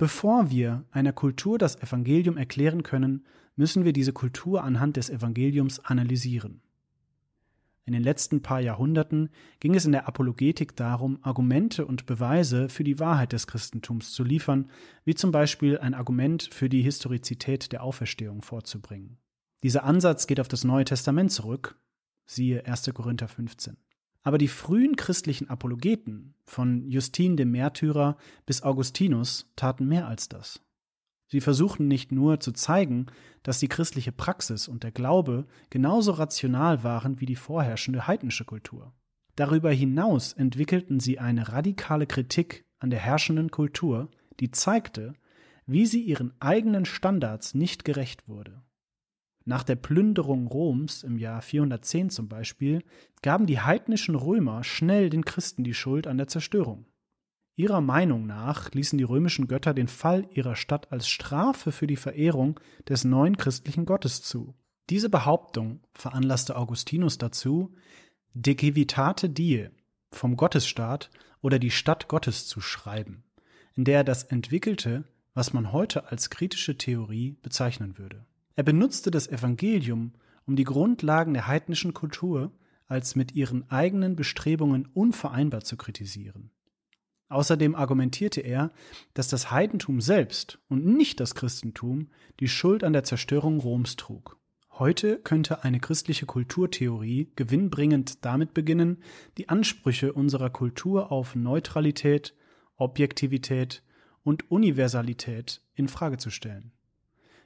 Bevor wir einer Kultur das Evangelium erklären können, müssen wir diese Kultur anhand des Evangeliums analysieren. In den letzten paar Jahrhunderten ging es in der Apologetik darum, Argumente und Beweise für die Wahrheit des Christentums zu liefern, wie zum Beispiel ein Argument für die Historizität der Auferstehung vorzubringen. Dieser Ansatz geht auf das Neue Testament zurück, siehe 1. Korinther 15. Aber die frühen christlichen Apologeten, von Justin dem Märtyrer bis Augustinus, taten mehr als das. Sie versuchten nicht nur zu zeigen, dass die christliche Praxis und der Glaube genauso rational waren wie die vorherrschende heidnische Kultur. Darüber hinaus entwickelten sie eine radikale Kritik an der herrschenden Kultur, die zeigte, wie sie ihren eigenen Standards nicht gerecht wurde. Nach der Plünderung Roms im Jahr 410 zum Beispiel gaben die heidnischen Römer schnell den Christen die Schuld an der Zerstörung. Ihrer Meinung nach ließen die römischen Götter den Fall ihrer Stadt als Strafe für die Verehrung des neuen christlichen Gottes zu. Diese Behauptung veranlasste Augustinus dazu, De Civitate Die vom Gottesstaat oder die Stadt Gottes zu schreiben, in der er das entwickelte, was man heute als kritische Theorie bezeichnen würde. Er benutzte das Evangelium, um die Grundlagen der heidnischen Kultur als mit ihren eigenen Bestrebungen unvereinbar zu kritisieren. Außerdem argumentierte er, dass das Heidentum selbst und nicht das Christentum die Schuld an der Zerstörung Roms trug. Heute könnte eine christliche Kulturtheorie gewinnbringend damit beginnen, die Ansprüche unserer Kultur auf Neutralität, Objektivität und Universalität in Frage zu stellen.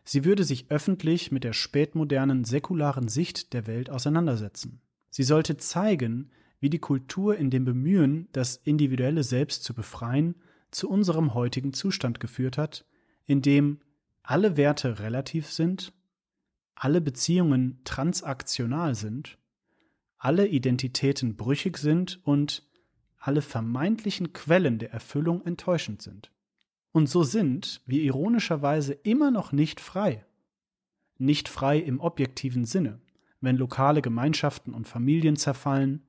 Sie würde sich öffentlich mit der spätmodernen säkularen Sicht der Welt auseinandersetzen. Sie sollte zeigen, wie die Kultur in dem Bemühen, das individuelle Selbst zu befreien, zu unserem heutigen Zustand geführt hat, in dem alle Werte relativ sind, alle Beziehungen transaktional sind, alle Identitäten brüchig sind und alle vermeintlichen Quellen der Erfüllung enttäuschend sind. Und so sind wir ironischerweise immer noch nicht frei. Nicht frei im objektiven Sinne, wenn lokale Gemeinschaften und Familien zerfallen,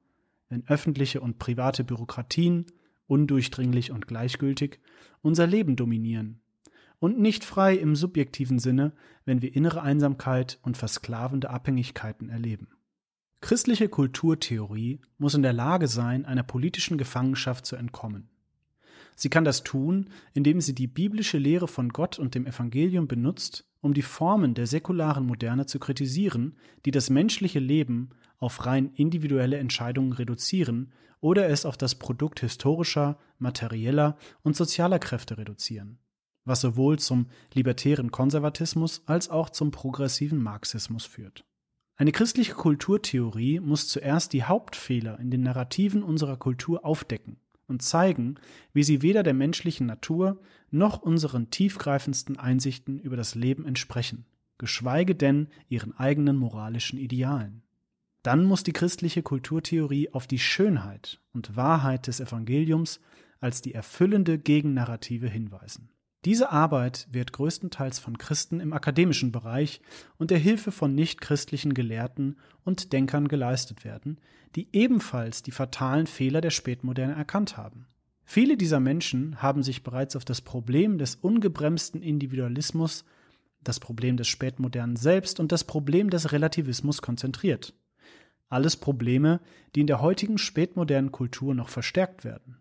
wenn öffentliche und private Bürokratien, undurchdringlich und gleichgültig, unser Leben dominieren. Und nicht frei im subjektiven Sinne, wenn wir innere Einsamkeit und versklavende Abhängigkeiten erleben. Christliche Kulturtheorie muss in der Lage sein, einer politischen Gefangenschaft zu entkommen. Sie kann das tun, indem sie die biblische Lehre von Gott und dem Evangelium benutzt, um die Formen der säkularen Moderne zu kritisieren, die das menschliche Leben auf rein individuelle Entscheidungen reduzieren oder es auf das Produkt historischer, materieller und sozialer Kräfte reduzieren, was sowohl zum libertären Konservatismus als auch zum progressiven Marxismus führt. Eine christliche Kulturtheorie muss zuerst die Hauptfehler in den Narrativen unserer Kultur aufdecken und zeigen, wie sie weder der menschlichen Natur noch unseren tiefgreifendsten Einsichten über das Leben entsprechen, geschweige denn ihren eigenen moralischen Idealen. Dann muss die christliche Kulturtheorie auf die Schönheit und Wahrheit des Evangeliums als die erfüllende Gegennarrative hinweisen. Diese Arbeit wird größtenteils von Christen im akademischen Bereich und der Hilfe von nichtchristlichen Gelehrten und Denkern geleistet werden, die ebenfalls die fatalen Fehler der Spätmoderne erkannt haben. Viele dieser Menschen haben sich bereits auf das Problem des ungebremsten Individualismus, das Problem des Spätmodernen selbst und das Problem des Relativismus konzentriert. Alles Probleme, die in der heutigen spätmodernen Kultur noch verstärkt werden.